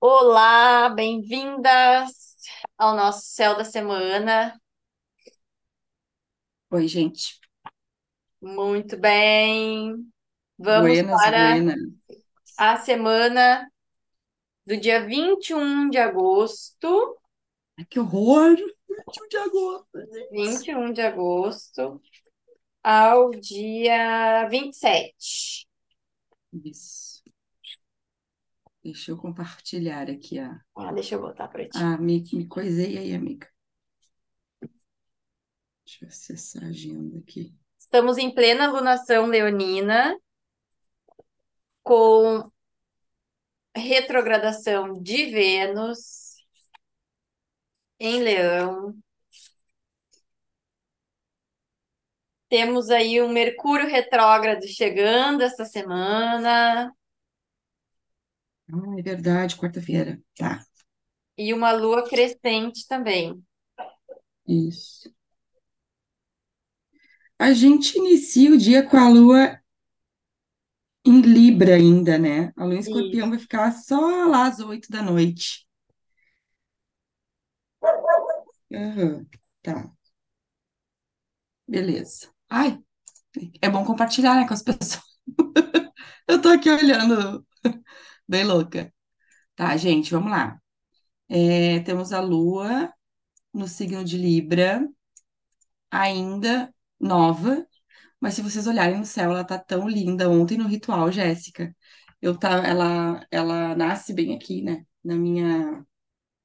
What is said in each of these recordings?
Olá, bem-vindas ao nosso Céu da Semana. Oi, gente. Muito bem. Vamos Buenas, para buenas. a semana do dia 21 de agosto. Ai, que horror! 21 de agosto, gente. 21 de agosto ao dia 27. Isso. Deixa eu compartilhar aqui a. Ah, deixa eu botar para ti. Ah, me, me coisei aí, amiga. Deixa eu acessar a agenda aqui. Estamos em plena lunação leonina, com retrogradação de Vênus em Leão. Temos aí um Mercúrio retrógrado chegando essa semana Ah, é verdade, quarta-feira. Tá, e uma Lua crescente também. isso. A gente inicia o dia com a lua em Libra ainda, né? A lua em Escorpião vai ficar só lá às oito da noite. Aham, tá, beleza. Ai, é bom compartilhar, né, com as pessoas. Eu tô aqui olhando, bem louca. Tá, gente, vamos lá. É, temos a Lua no signo de Libra, ainda nova, mas se vocês olharem no céu, ela tá tão linda. Ontem no ritual, Jéssica, eu tá, ela, ela nasce bem aqui, né, na minha,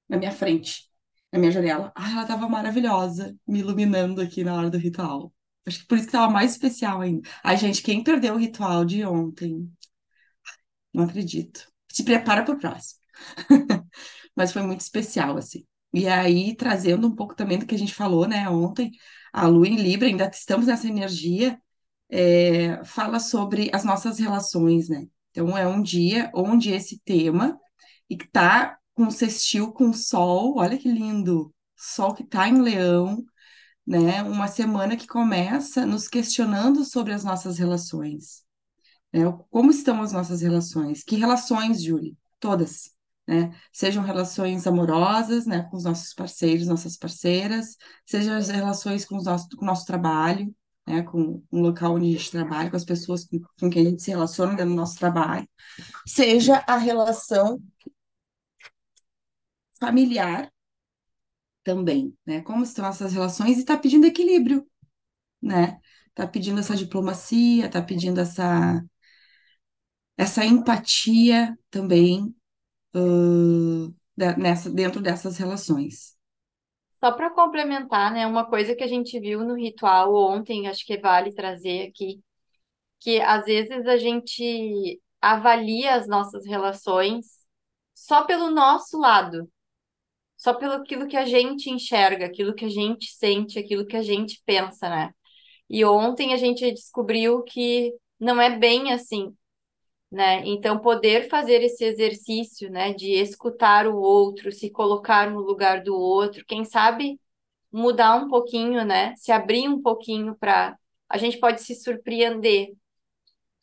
na minha frente, na minha janela. Ah, ela tava maravilhosa, me iluminando aqui na hora do ritual. Acho que por isso que tava mais especial ainda. Ai, gente, quem perdeu o ritual de ontem? Não acredito. Se prepara pro próximo. mas foi muito especial, assim. E aí, trazendo um pouco também do que a gente falou, né, ontem, a Lua em Libra, ainda estamos nessa energia, é, fala sobre as nossas relações, né? Então, é um dia onde esse tema, e que tá com sextil com o Sol, olha que lindo, Sol que tá em Leão, né? Uma semana que começa nos questionando sobre as nossas relações, né? Como estão as nossas relações? Que relações, Júlia? Todas, né? Sejam relações amorosas, né, com os nossos parceiros, nossas parceiras, sejam as relações com, os nosso, com o nosso trabalho, né, com o local onde a gente trabalha, com as pessoas com, com quem a gente se relaciona dentro do nosso trabalho, seja a relação familiar também, né? Como estão essas relações e está pedindo equilíbrio, né? Está pedindo essa diplomacia, está pedindo essa essa empatia também uh, da- nessa, dentro dessas relações. Só para complementar, né, uma coisa que a gente viu no ritual ontem, acho que vale trazer aqui, que às vezes a gente avalia as nossas relações só pelo nosso lado, só pelo aquilo que a gente enxerga, aquilo que a gente sente, aquilo que a gente pensa, né? E ontem a gente descobriu que não é bem assim, né? Então, poder fazer esse exercício, né, de escutar o outro, se colocar no lugar do outro, quem sabe mudar um pouquinho, né? Se abrir um pouquinho para a gente pode se surpreender,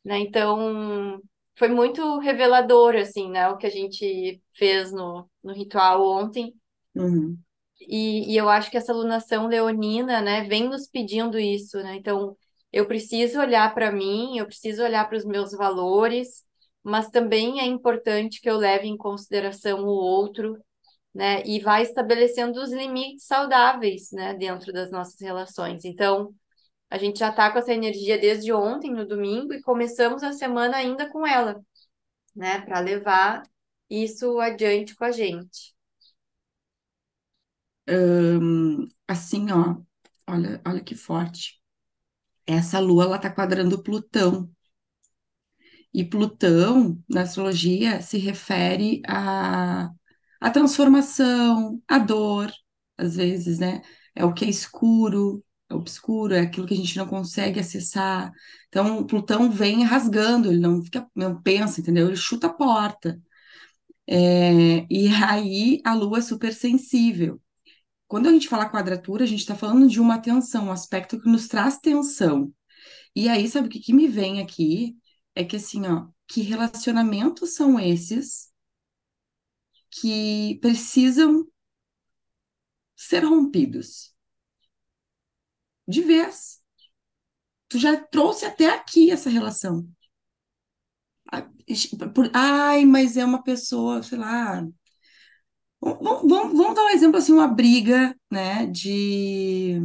né? Então, foi muito revelador assim, né, o que a gente fez no, no ritual ontem. Uhum. E, e eu acho que essa alunação leonina, né, vem nos pedindo isso, né? Então, eu preciso olhar para mim, eu preciso olhar para os meus valores, mas também é importante que eu leve em consideração o outro, né? E vá estabelecendo os limites saudáveis, né, dentro das nossas relações. Então, a gente já está com essa energia desde ontem, no domingo, e começamos a semana ainda com ela, né, para levar isso adiante com a gente. Assim, ó, olha, olha que forte. Essa lua, ela tá quadrando Plutão. E Plutão, na astrologia, se refere à, à transformação, à dor, às vezes, né? É o que é escuro, é obscuro, é aquilo que a gente não consegue acessar. Então, Plutão vem rasgando, ele não fica, não pensa, entendeu? Ele chuta a porta. É, e aí a Lua é super sensível. Quando a gente fala quadratura, a gente está falando de uma tensão, um aspecto que nos traz tensão. E aí, sabe o que, que me vem aqui? É que assim, ó, que relacionamentos são esses que precisam ser rompidos. De vez. Tu já trouxe até aqui essa relação. Ai, mas é uma pessoa, sei lá. Vamos, vamos, vamos dar um exemplo assim, uma briga, né, de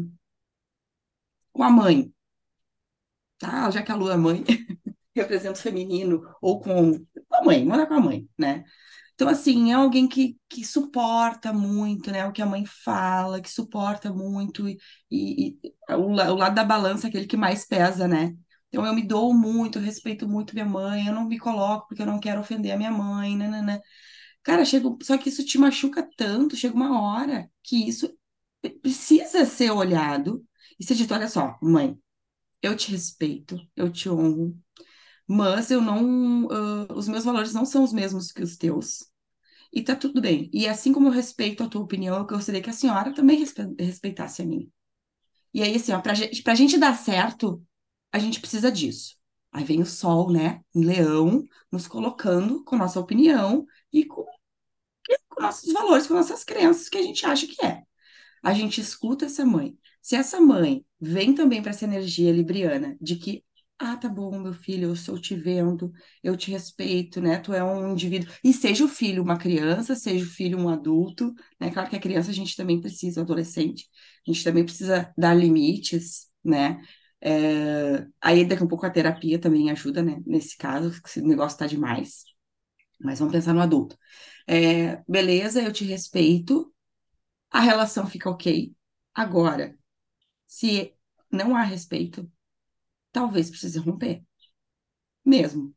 com a mãe, tá? Já que a Lua é mãe, representa o feminino, ou com a mãe, manda com a mãe, né? Então, assim, é alguém que, que suporta muito, né? O que a mãe fala, que suporta muito, e, e, e o, o lado da balança é aquele que mais pesa, né? Então, eu me dou muito, respeito muito minha mãe, eu não me coloco porque eu não quero ofender a minha mãe, né, né, né. Cara, chega, só que isso te machuca tanto, chega uma hora que isso precisa ser olhado e ser dito, olha só, mãe, eu te respeito, eu te honro, mas eu não, uh, os meus valores não são os mesmos que os teus. E tá tudo bem. E assim como eu respeito a tua opinião, eu gostaria que a senhora também respe respeitasse a minha. E aí, assim, ó, pra gente, pra gente dar certo, a gente precisa disso. Aí vem o sol, né, em leão, nos colocando com nossa opinião e com, com nossos valores, com nossas crenças que a gente acha que é. A gente escuta essa mãe. Se essa mãe vem também para essa energia libriana de que ah, tá bom, meu filho, eu estou te vendo, eu te respeito, né? Tu é um indivíduo. E seja o filho uma criança, seja o filho um adulto, né? Claro que a criança a gente também precisa, adolescente, a gente também precisa dar limites, né? É... Aí daqui a pouco a terapia também ajuda, né? Nesse caso, se o negócio tá demais. Mas vamos pensar no adulto. É... Beleza, eu te respeito, a relação fica ok. Agora, se não há respeito, talvez precise romper. Mesmo.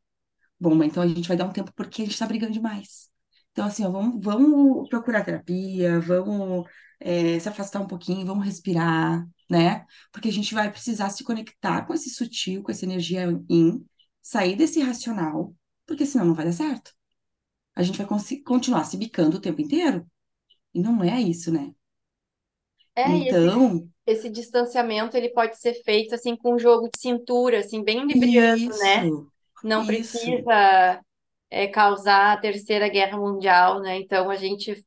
Bom, então a gente vai dar um tempo porque a gente tá brigando demais. Então, assim, ó, vamos, vamos procurar terapia, vamos é, se afastar um pouquinho, vamos respirar, né? Porque a gente vai precisar se conectar com esse sutil, com essa energia in, sair desse racional, porque senão não vai dar certo. A gente vai continuar se bicando o tempo inteiro. E não é isso, né? É, e esse, Então, esse distanciamento ele pode ser feito assim com um jogo de cintura, assim, bem libriano, né? isso, Não isso. precisa é, causar a Terceira Guerra Mundial, né? Então a gente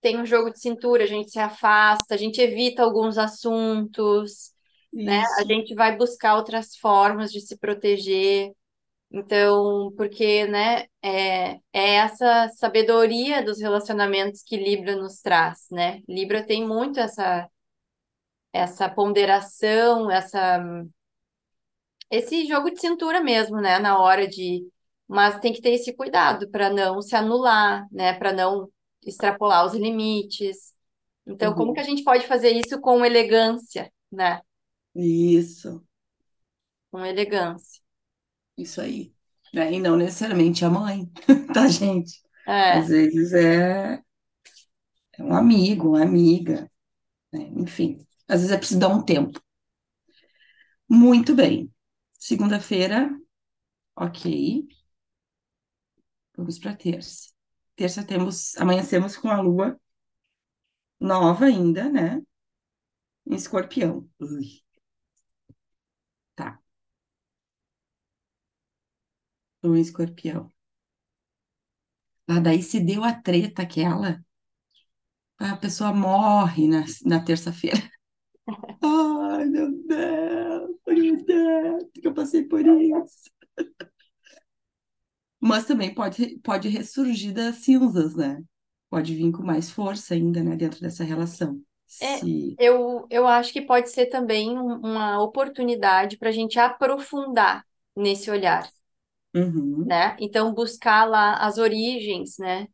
tem um jogo de cintura, a gente se afasta, a gente evita alguns assuntos, né? A Isso. gente vai buscar outras formas de se proteger. Então, porque, né, é, é essa sabedoria dos relacionamentos que Libra nos traz, né? Libra tem muito essa essa ponderação, essa esse jogo de cintura mesmo, né, na hora de, mas tem que ter esse cuidado para não se anular, né, para não extrapolar os limites. Então, como que a Uhum. gente pode fazer isso com elegância, né? Isso, Com elegância. Isso aí. Né? E não necessariamente a mãe, tá, gente? Às É, vezes é, é um amigo, uma amiga, né? Enfim, às vezes é preciso dar um tempo. Muito bem. Segunda-feira, ok. Vamos para terça. Terça temos, amanhecemos com a lua nova ainda, né? Em escorpião. Ui, tá, em escorpião. Lá daí se deu a treta aquela, a pessoa morre na, na terça-feira. Ai, meu Deus, meu Deus, que eu passei por isso. Mas também pode, pode ressurgir das cinzas, né? Pode vir com mais força ainda, né, dentro dessa relação. é, Se. eu, eu acho que pode ser também um- uma oportunidade para a gente aprofundar nesse olhar, Uhum, né? Então, buscar lá as origens, né?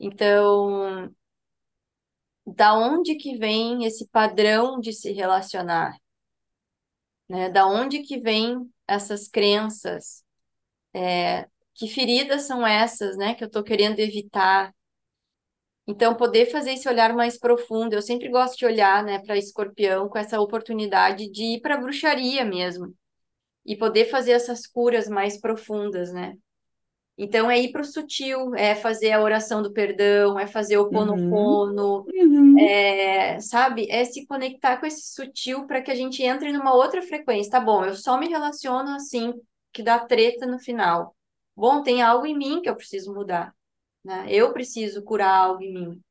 Então, da onde que vem esse padrão de se relacionar, né? Da onde que vem essas crenças? Que feridas são essas, né? Que eu tô querendo evitar. Então, poder fazer esse olhar mais profundo. Eu sempre gosto de olhar, né, para escorpião com essa oportunidade de ir para bruxaria mesmo e poder fazer essas curas mais profundas, né? Então, é ir para o sutil, é fazer a oração do perdão, é fazer o uhum, Ponopono, uhum, é, sabe? É se conectar com esse sutil para que a gente entre numa outra frequência. Tá bom, eu só me relaciono assim, que dá treta no final. Bom, tem algo em mim que eu preciso mudar. né? Eu preciso curar algo em mim.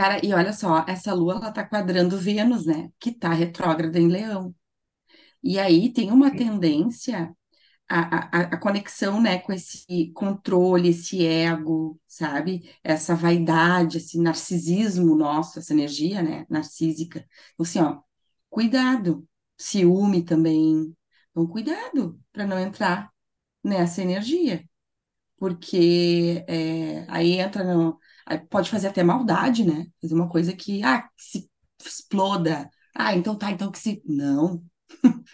Cara, e olha só, essa lua ela tá quadrando Vênus, né? Que tá retrógrada em Leão. E aí tem uma tendência a, a, a conexão, né, com esse controle, esse ego, sabe? Essa vaidade, esse narcisismo nosso, essa energia, né, narcísica. Então, assim, ó, cuidado. Ciúme também. Então, cuidado para não entrar nessa energia. Porque é, aí entra no. Pode fazer até maldade, né? Fazer uma coisa que, ah, que se exploda. Ah, então tá, então que se. Não.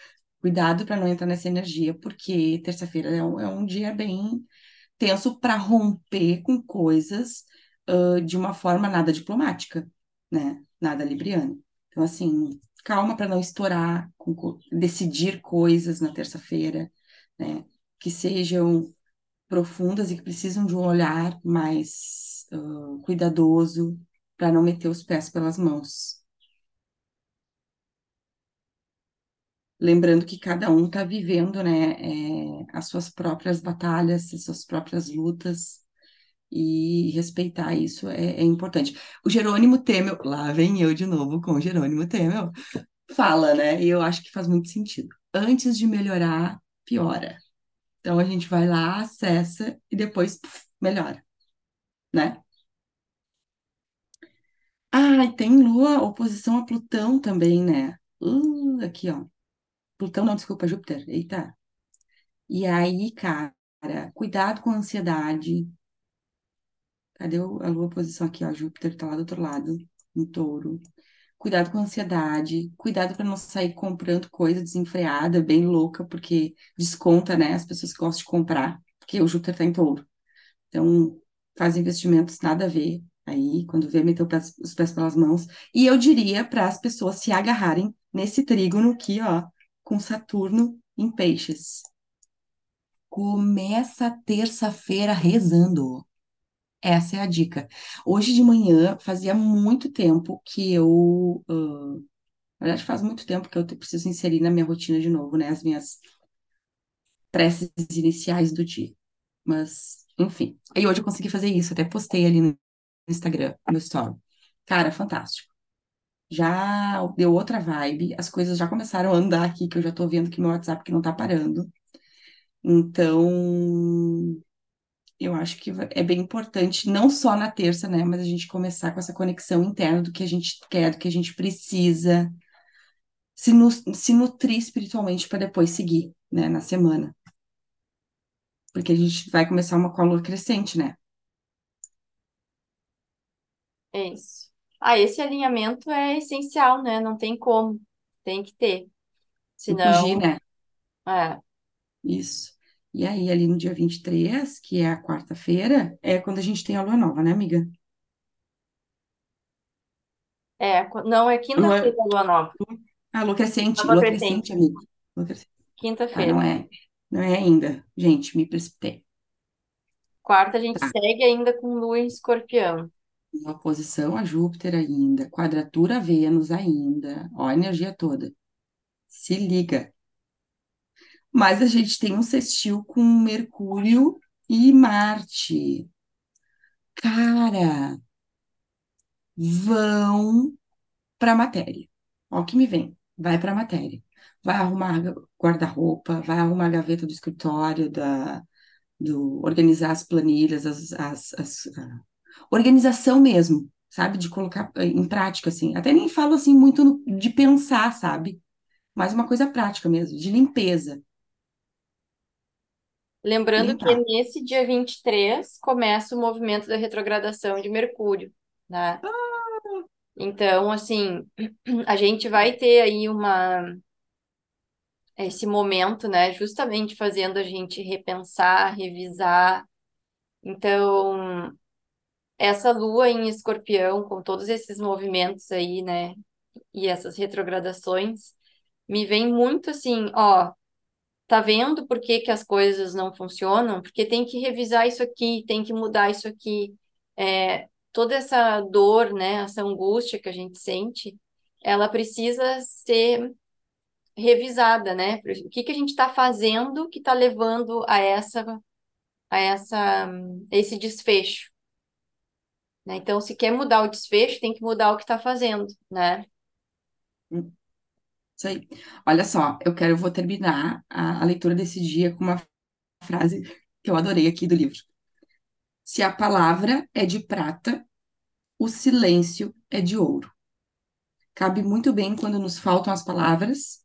Cuidado para não entrar nessa energia, porque terça-feira é um, é um dia bem tenso para romper com coisas ah, de uma forma nada diplomática, né? Nada libriana. Então, assim, calma para não estourar, com co- decidir coisas na terça-feira, né? Que sejam profundas e que precisam de um olhar mais ah, cuidadoso para não meter os pés pelas mãos. Lembrando que cada um está vivendo, né, é, as suas próprias batalhas, as suas próprias lutas, e respeitar isso é, é importante. O Jerônimo Temel, lá vem eu de novo com o Jerônimo Temel, fala, né, e eu acho que faz muito sentido. Antes de melhorar, piora. Então a gente vai lá, acessa e depois puf, melhora, né? Ah, e tem Lua oposição a Plutão também, né? Uh, aqui, ó. Plutão, não, desculpa, Júpiter. Eita. E aí, cara, cuidado com a ansiedade. Cadê o- a lua posição aqui, ó? Júpiter tá lá do outro lado, em touro. Cuidado com a ansiedade. Cuidado para não sair comprando coisa desenfreada, bem louca, porque desconta, né? As pessoas gostam de comprar, porque o Júpiter tá em touro. Então, faz investimentos nada a ver. Aí, quando vê, meteu os pés pelas mãos. E eu diria para as pessoas se agarrarem nesse trígono aqui, ó, com Saturno em peixes. Começa terça-feira rezando. Essa é a dica. Hoje de manhã, fazia muito tempo que eu. ah, na verdade, faz muito tempo que eu preciso inserir na minha rotina de novo, né? As minhas preces iniciais do dia. Mas, enfim. Aí hoje eu consegui fazer isso, até postei ali no Instagram, no story. Cara, fantástico. Já deu outra vibe, as coisas já começaram a andar aqui, que eu já tô vendo que meu WhatsApp que não tá parando. Então, Eu acho que é bem importante, não só na terça, né, mas a gente começar com essa conexão interna do que a gente quer, do que a gente precisa, se, nu se nutrir espiritualmente para depois seguir, né, na semana. Porque a gente vai começar uma coluna crescente, né? É isso. Ah, esse alinhamento é essencial, né? Não tem como. Tem que ter. Não fugir, Senão, né? é, Isso. E aí, ali no dia 23, que é a quarta-feira, é quando a gente tem a lua nova, né, amiga? é, não é quinta-feira a lua nova. ah, lua crescente, lua crescente. Tá, quinta-feira. não é, não é ainda. Gente, me precipitei. Quarta a gente Tá. segue ainda com lua em escorpião. Uma oposição a Júpiter ainda, quadratura a Vênus ainda, ó a energia toda. Se liga. Mas a gente tem um sextil com Mercúrio e Marte. Cara, vão para a matéria. Ó o que me vem. Vai para a matéria. Vai arrumar guarda-roupa, vai arrumar a gaveta do escritório, da, do, organizar as planilhas, as, as, as- a organização mesmo, sabe? De colocar eh, em prática, assim. Até nem falo assim muito no- de pensar, sabe? Mas uma coisa prática mesmo, de limpeza. Lembrando que nesse dia 23 começa o movimento da retrogradação de Mercúrio, né? Então, assim, a gente vai ter aí uma esse momento, né, justamente fazendo a gente repensar, revisar. Então, essa lua em Escorpião, com todos esses movimentos aí, né, e essas retrogradações, me vem muito assim, ó, tá vendo por que que as coisas não funcionam? Porque tem que revisar isso aqui, tem que mudar isso aqui. É, toda essa dor, né, essa angústia que a gente sente, ela precisa ser revisada, né? O que que a gente está fazendo que está levando a essa a essa, esse desfecho. Né? Então, se quer mudar o desfecho, tem que mudar o que está fazendo, né? Isso aí. Olha só, eu quero, eu vou terminar a, a leitura desse dia com uma frase que eu adorei aqui do livro. Se a palavra é de prata, o silêncio é de ouro. Cabe muito bem quando nos faltam as palavras,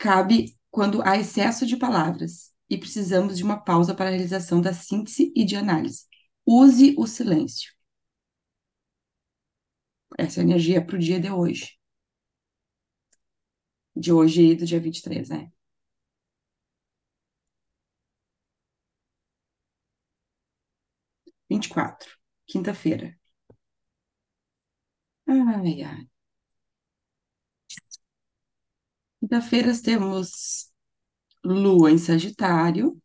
cabe quando há excesso de palavras e precisamos de uma pausa para a realização da síntese e de análise. Use o silêncio. Essa é energia para o dia de hoje. De hoje, do dia 23, né? Vinte e quatro, quinta-feira. Ai, ai. Quinta-feira temos Lua em Sagitário.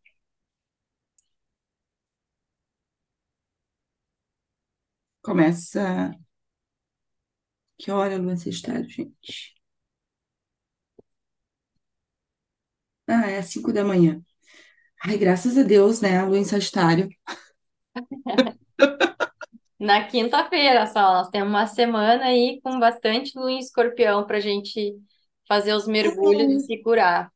Começa. Que hora Lua em Sagitário, gente? Ah, é às 5 da manhã. Ai, graças a Deus, né? A Lua em Sagitário. Na quinta-feira só, nós temos uma semana aí com bastante lua em escorpião para a gente fazer os mergulhos e se curar.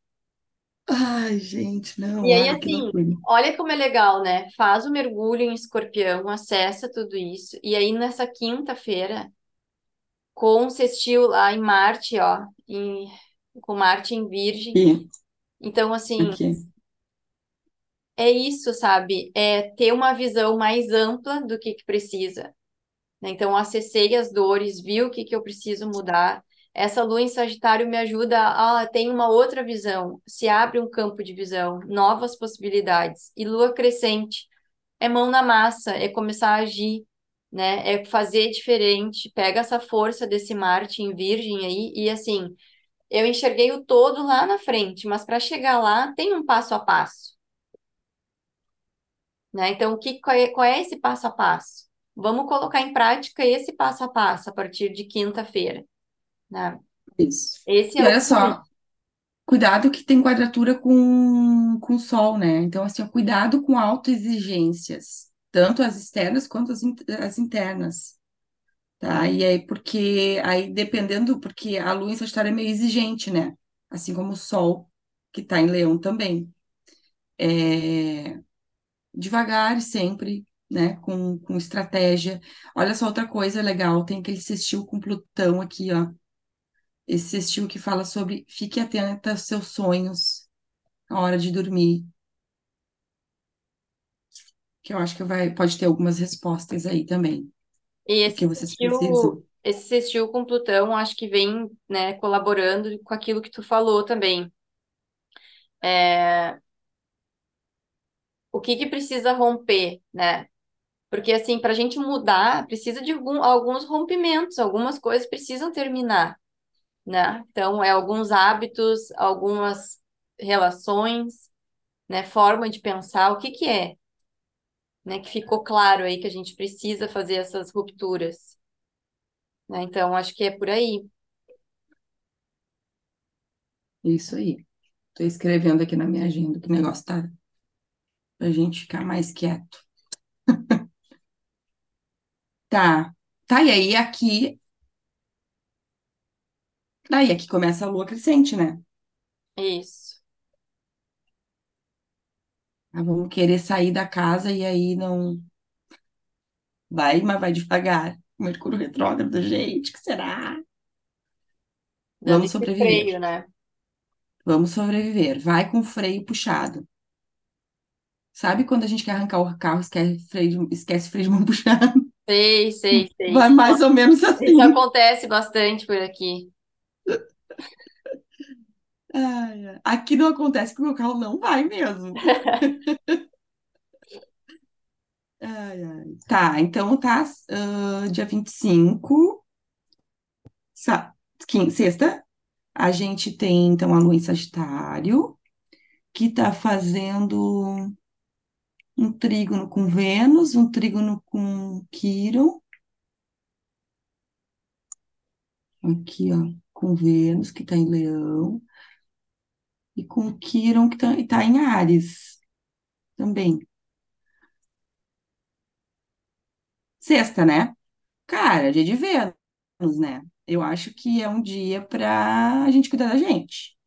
Ai, gente, não, E aí, ai, que assim, loucura. olha como é legal, né? Faz o mergulho em escorpião, acessa tudo isso, e aí nessa quinta-feira, com o sextil lá em Marte, ó, em- com Marte em Virgem. E Então, assim, aqui, é isso, sabe? É ter uma visão mais ampla do que que precisa. né? Então, acessei as dores, vi o que que eu preciso mudar. Essa lua em Sagitário me ajuda a, ah, tem uma outra visão, se abre um campo de visão, novas possibilidades. E lua crescente é mão na massa, é começar a agir, né? É fazer diferente. Pega essa força desse Marte em Virgem aí e assim, eu enxerguei o todo lá na frente, mas para chegar lá tem um passo a passo, né? Então, o que, qual é, qual é esse passo a passo? Vamos colocar em prática esse passo a passo a partir de quinta-feira, né? isso. Esse E é o olha só, cuidado que tem quadratura com, com o Sol, né? Então, assim, ó, cuidado com autoexigências, tanto as externas quanto as, in- as internas, tá? E aí, porque, aí dependendo, porque a Lua em Sagitário é meio exigente, né? Assim como o Sol, que tá em Leão também. É, devagar e sempre, né? Com, com estratégia. Olha só outra coisa legal, tem aquele sextil com Plutão aqui, ó. Esse sextil que fala sobre fique atenta aos seus sonhos na hora de dormir, que eu acho que vai, pode ter algumas respostas aí também, E do que esse vocês sextil, precisam. esse sextil com Plutão, acho que vem, né, colaborando com aquilo que tu falou também. É, o que que precisa romper, né? Porque, assim, para a gente mudar, precisa de algum- alguns rompimentos, algumas coisas precisam terminar, né? Então, é alguns hábitos, algumas relações, né? Forma de pensar, o que que é, né? Que ficou claro aí que a gente precisa fazer essas rupturas, né? Então, acho que é por aí. Isso aí. Estou escrevendo aqui na minha agenda que negócio tá pra gente ficar mais quieto. Tá. Tá, e aí aqui, daí aqui começa a lua crescente, né? Isso. Ah, vamos querer sair da casa e aí não vai, mas vai devagar. Mercúrio retrógrado, gente, que será? Dando Vamos esse sobreviver. freio, né? Vamos sobreviver. Vai com o freio puxado. Sabe quando a gente quer arrancar o carro, esquece freio, de- esquece freio de mão puxado? Sei, sei, sei. Vai Isso, mais ou menos isso assim. acontece bastante por aqui. Ai. Aqui não acontece que o meu carro não vai mesmo. Ai, ai. Tá, então tá, ah, dia 25, sa- quin- sexta, a gente tem então a lua em Sagitário, que tá fazendo um trígono com Vênus, um trígono com Quirón, aqui ó, com Vênus, que tá em Leão, e com Quirón, que tá, e tá em Áries também. sexta, né? Cara, dia de Vênus, né? Eu acho que é um dia para a gente cuidar da gente.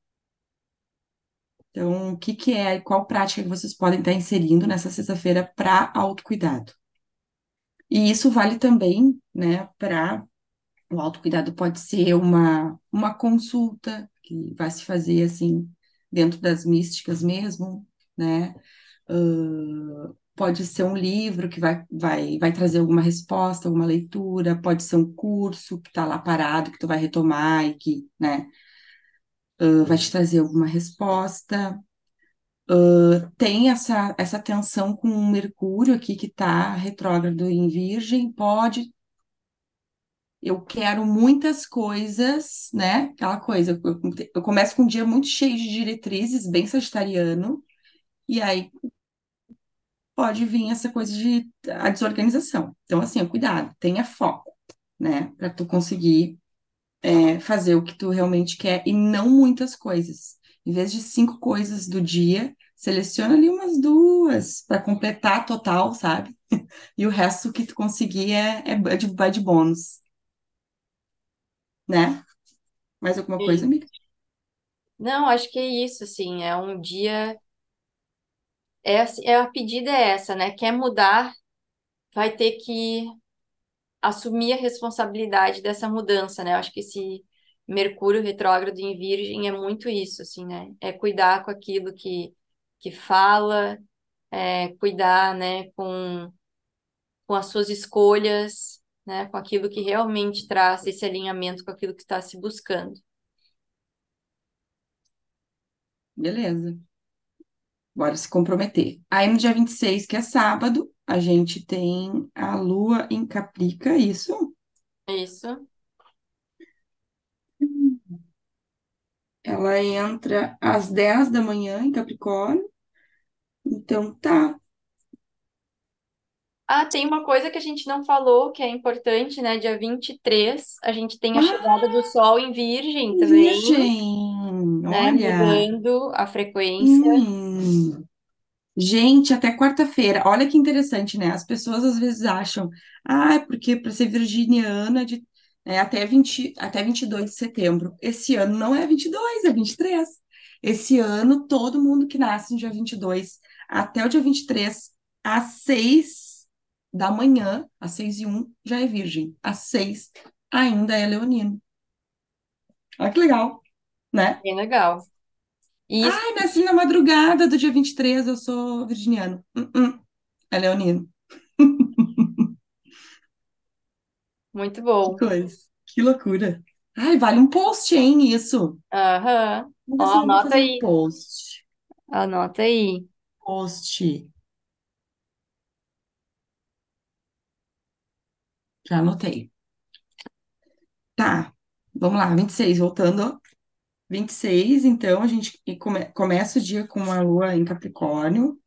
Então, o que que é, qual prática que vocês podem estar inserindo nessa sexta-feira para autocuidado? E isso vale também, né, para o autocuidado pode ser uma, uma consulta que vai se fazer assim dentro das místicas mesmo, né? Ahn, pode ser um livro que vai, vai, vai trazer alguma resposta, alguma leitura, pode ser um curso que está lá parado, que tu vai retomar e que, né, ah, vai te trazer alguma resposta. Tem essa, essa tensão com o Mercúrio aqui que está retrógrado em Virgem, pode eu quero muitas coisas, né? Aquela coisa, eu, eu começo com um dia muito cheio de diretrizes, bem sagitariano, e aí pode vir essa coisa de a desorganização. Então, assim, cuidado, tenha foco, né? Para tu conseguir é, fazer o que tu realmente quer e não muitas coisas. Em vez de cinco coisas do dia, seleciona ali umas duas para completar total, sabe? E o resto que tu conseguir é, é de, vai de bônus, né? Mais alguma coisa, Sim. amiga? Não, acho que é isso, assim, é um dia, é, assim- é a pedida é essa, né? Quer mudar, vai ter que assumir a responsabilidade dessa mudança, né? Acho que esse Mercúrio retrógrado em Virgem é muito isso, assim, né? É cuidar com aquilo que, que fala, é cuidar, né, com, com as suas escolhas, né? Com aquilo que realmente traz esse alinhamento com aquilo que está se buscando. Beleza. Bora se comprometer. Aí no dia 26, que é sábado, a gente tem a Lua em Caprica, isso? É isso. Ela entra às 10 da manhã em Capricórnio. Então tá. Ah, tem uma coisa que a gente não falou, que é importante, né? Dia 23 a gente tem a chegada Ah, do Sol em Virgem também, Virgem! né? Olha! Mudando a frequência. Hum. Gente, até quarta-feira. Olha que interessante, né? As pessoas às vezes acham, ah, é porque para ser virginiana de, é até 20, até 22 de setembro. Esse ano não é 22, é 23. Esse ano, todo mundo que nasce no dia 22 até o dia 23, às 6 da manhã, às 6 e um já é virgem. Às 6 ainda é leonino. Olha que legal, né? Bem legal. E isso, Ai, nasci na madrugada do dia 23, eu sou virginiano. Hum, hum, é leonino. muito Que bom. coisa. Que loucura. Ai, vale um post, hein, isso. Aham. Vamos Ó, anota um aí. post. Anota aí. Post. Já anotei. Tá. Vamos lá, 26, voltando. 26, então a gente come- começa o dia com a lua em Capricórnio,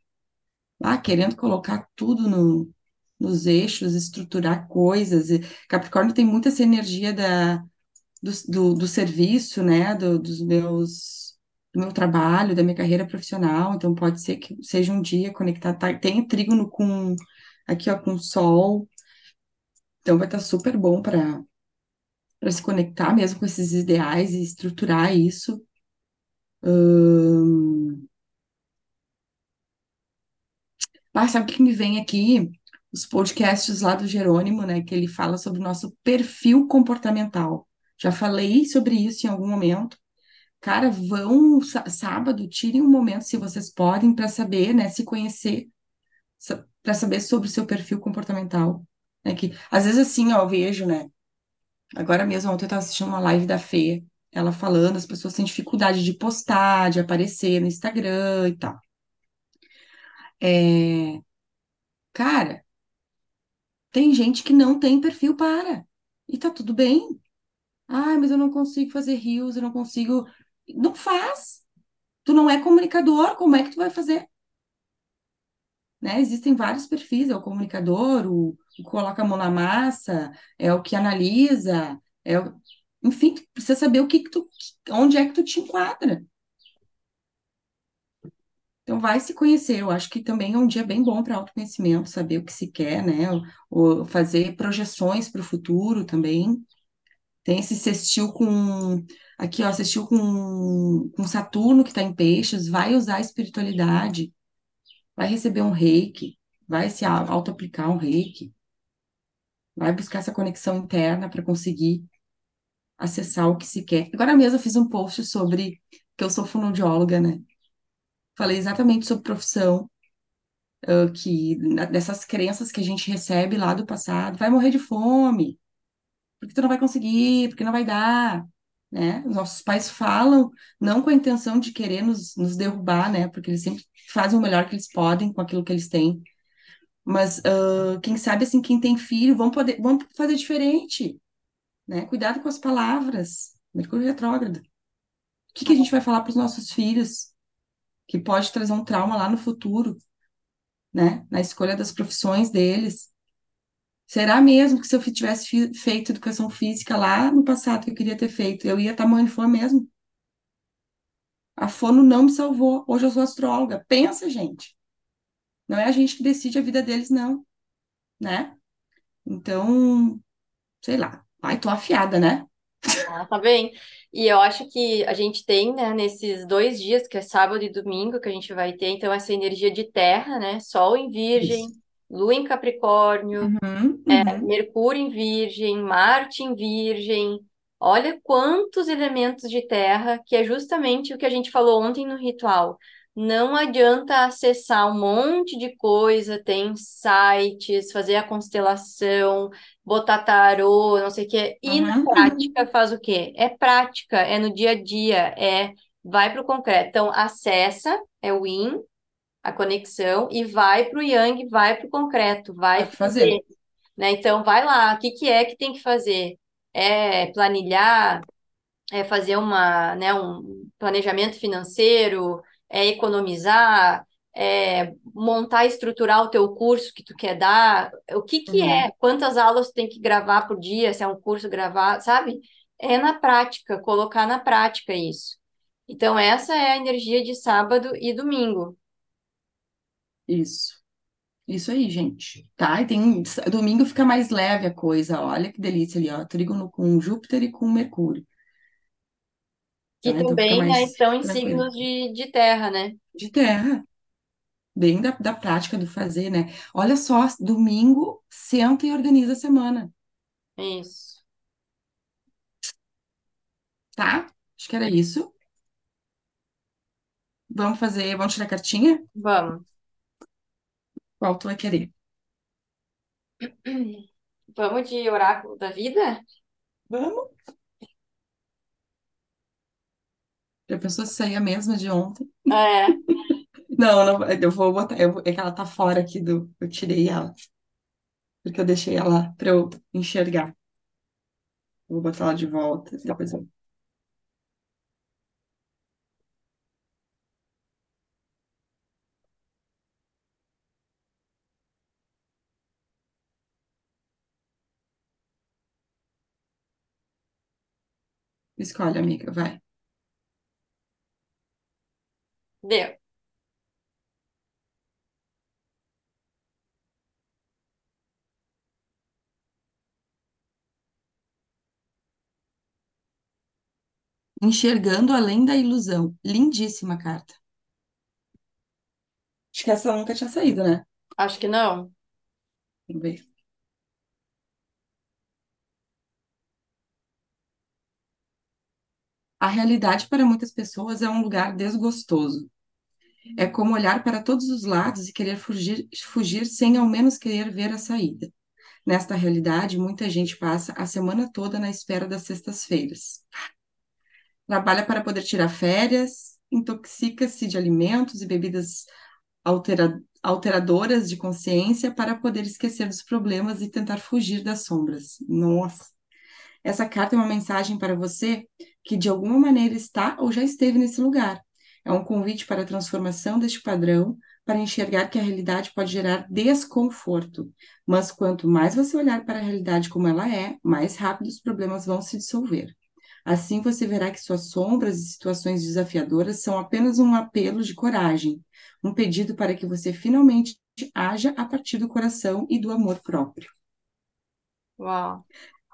lá querendo colocar tudo no, nos eixos, estruturar coisas. Capricórnio tem muita essa energia da do, do, do serviço, né, do, dos meus, do meu trabalho, da minha carreira profissional, então pode ser que seja um dia conectado, tá, tem trígono com, aqui, ó, com sol, então vai estar super bom para para se conectar mesmo com esses ideais e estruturar isso. Ahn, Ah, sabe o que me vem aqui? Os podcasts lá do Jerônimo, né, que ele fala sobre o nosso perfil comportamental. Já falei sobre isso em algum momento. Cara, vão sá- sábado, tirem um momento, se vocês podem, para saber, né, se conhecer, para saber sobre o seu perfil comportamental. Né, que, às vezes, assim, ó, eu vejo, né, agora mesmo, ontem eu estava assistindo uma live da Fê, ela falando, as pessoas têm dificuldade de postar, de aparecer no Instagram e tal. É, cara, tem gente que não tem perfil para, e tá tudo bem. Ai, mas eu não consigo fazer reels, eu não consigo. Não faz. Tu não é comunicador, como é que tu vai fazer? né? Existem vários perfis, é o comunicador, o, coloca a mão na massa, é o que analisa, é o... enfim, precisa saber o que que tu, onde é que tu te enquadra. Então, vai se conhecer. Eu acho que também é um dia bem bom para autoconhecimento, saber o que se quer, né? Ou fazer projeções para o futuro também. Tem esse sextil com. Aqui, ó, sextil com, com Saturno, que está em peixes, vai usar a espiritualidade, vai receber um reiki, vai se auto-aplicar um reiki, vai buscar essa conexão interna para conseguir acessar o que se quer. Agora mesmo eu fiz um post sobre que eu sou fonoaudióloga, né? Falei exatamente sobre profissão, uh, que dessas crenças que a gente recebe lá do passado, vai morrer de fome, porque tu não vai conseguir, porque não vai dar, né? Os nossos pais falam não com a intenção de querer nos, nos derrubar, né? Porque eles sempre fazem o melhor que eles podem com aquilo que eles têm. Mas uh, quem sabe assim, quem tem filho, vão poder, vão fazer diferente, né? Cuidado com as palavras. Mercúrio retrógrado. O que que a gente vai falar para os nossos filhos? Que pode trazer um trauma lá no futuro, né? Na escolha das profissões deles. Será mesmo que se eu tivesse feito educação física lá no passado que eu queria ter feito, eu ia estar morrendo de fome mesmo? A fono não me salvou. Hoje eu sou astróloga. Pensa, gente. Não é a gente que decide a vida deles, não, né? Então, sei lá. Ai, tô afiada, né? Ah, tá bem. E eu acho que a gente tem, né, nesses dois dias, que é sábado e domingo, que a gente vai ter, então, essa energia de terra, né? Sol em Isso. Virgem, Lua em Capricórnio, Uhum, uhum, Mercúrio em Virgem, Marte em Virgem. Olha quantos elementos de terra, que é justamente o que a gente falou ontem no ritual. Não adianta acessar um monte de coisa, tem sites, fazer a constelação, botar tarô, não sei o quê. E na uhum, uhum. prática faz o quê? É prática, é no dia a dia, é vai para o concreto. Então, acessa, é o Yin, a conexão, e vai para o Yang, vai para o concreto, vai Vai fazer. fazer né? Então, vai lá, o que que é que tem que fazer? É planilhar, é fazer uma, né, um planejamento financeiro, é economizar, é montar e estruturar o teu curso que tu quer dar. O que que é? Uhum, Quantas aulas tu tem que gravar por dia, se é um curso gravar, sabe? É na prática, colocar na prática isso. Então, essa é a energia de sábado e domingo. isso. Isso aí, gente. Tá? E tem domingo fica mais leve a coisa. Olha que delícia ali, ó. Trígono com Júpiter e com Mercúrio. Que? Então fica também, né, estão em tranquilo. signos de, de terra, né? De terra, bem da, da prática do fazer, né? Olha só, domingo, senta e organiza a semana, Isso. tá? Acho que era isso. Vamos fazer, vamos tirar a cartinha? Vamos. Qual tu vai querer? Vamos de oráculo da vida? Vamos. Já pensou se a mesma de ontem? É, Não, não, eu vou botar, eu, é que ela tá fora aqui do, eu tirei ela, porque eu deixei ela pra eu enxergar. Eu vou botar ela de volta, depois eu escolhe, amiga, vai. Deu. Enxergando além da ilusão. Lindíssima carta. Acho que essa nunca tinha saído, né? Acho que não. Vamos ver. A realidade para muitas pessoas é um lugar desgostoso. É como olhar para todos os lados e querer fugir, fugir sem ao menos querer ver a saída. Nesta realidade, muita gente passa a semana toda na espera das sextas-feiras. Trabalha para poder tirar férias, intoxica-se de alimentos e bebidas altera- alteradoras de consciência para poder esquecer dos problemas e tentar fugir das sombras. Nossa! Essa carta é uma mensagem para você que de alguma maneira está ou já esteve nesse lugar. É um convite para a transformação deste padrão, para enxergar que a realidade pode gerar desconforto. Mas quanto mais você olhar para a realidade como ela é, mais rápido os problemas vão se dissolver. Assim você verá que suas sombras e situações desafiadoras são apenas um apelo de coragem, um pedido para que você finalmente haja a partir do coração e do amor próprio. Uau.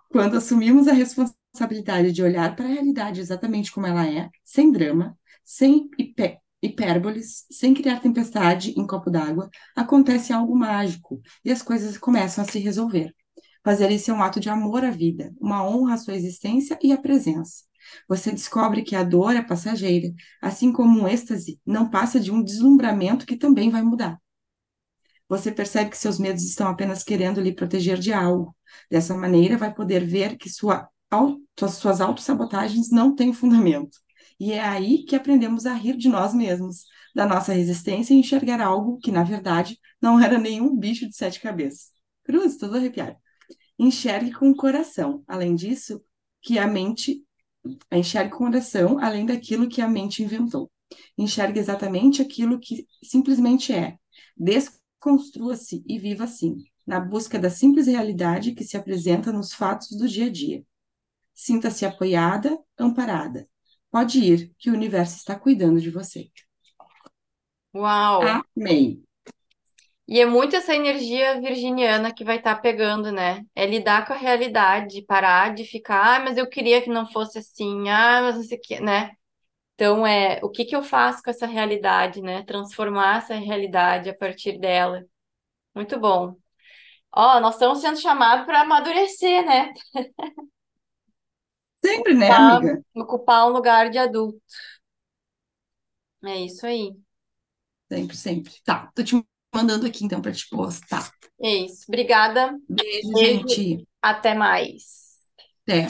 Quando assumimos a responsabilidade de olhar para a realidade exatamente como ela é, sem drama, sem hipé hipérboles, sem criar tempestade em copo d'água, acontece algo mágico e as coisas começam a se resolver. Fazer isso é um ato de amor à vida, uma honra à sua existência e à presença. Você descobre que a dor é passageira, assim como um êxtase não passa de um deslumbramento que também vai mudar. Você percebe que seus medos estão apenas querendo lhe proteger de algo. Dessa maneira, vai poder ver que sua suas autossabotagens não têm fundamento. E é aí que aprendemos a rir de nós mesmos, da nossa resistência e enxergar algo que, na verdade, não era nenhum bicho de sete cabeças. Cruz, todo arrepiado. Enxergue com o coração. Além disso, que a mente enxergue com o coração, além daquilo que a mente inventou. Enxergue exatamente aquilo que simplesmente é. Desconstrua-se e viva assim, na busca da simples realidade que se apresenta nos fatos do dia a dia. Sinta-se apoiada, amparada, Pode ir, que o universo está cuidando de você. Uau! Amém. E é muito essa energia virginiana que vai estar tá pegando, né? É lidar com a realidade, parar de ficar, ah, mas eu queria que não fosse assim, ah, mas não sei o que, né? Então, é, o que que eu faço com essa realidade, né? Transformar essa realidade a partir dela. Muito bom. Ó, nós estamos sendo chamados para amadurecer, né? Sempre, né, Ocupar, amiga? ocupar um lugar de adulto. É isso aí. Sempre, sempre. Tá, tô te mandando aqui então para te postar. É isso. Obrigada. Beijo, Beijo. gente. Até mais. Até.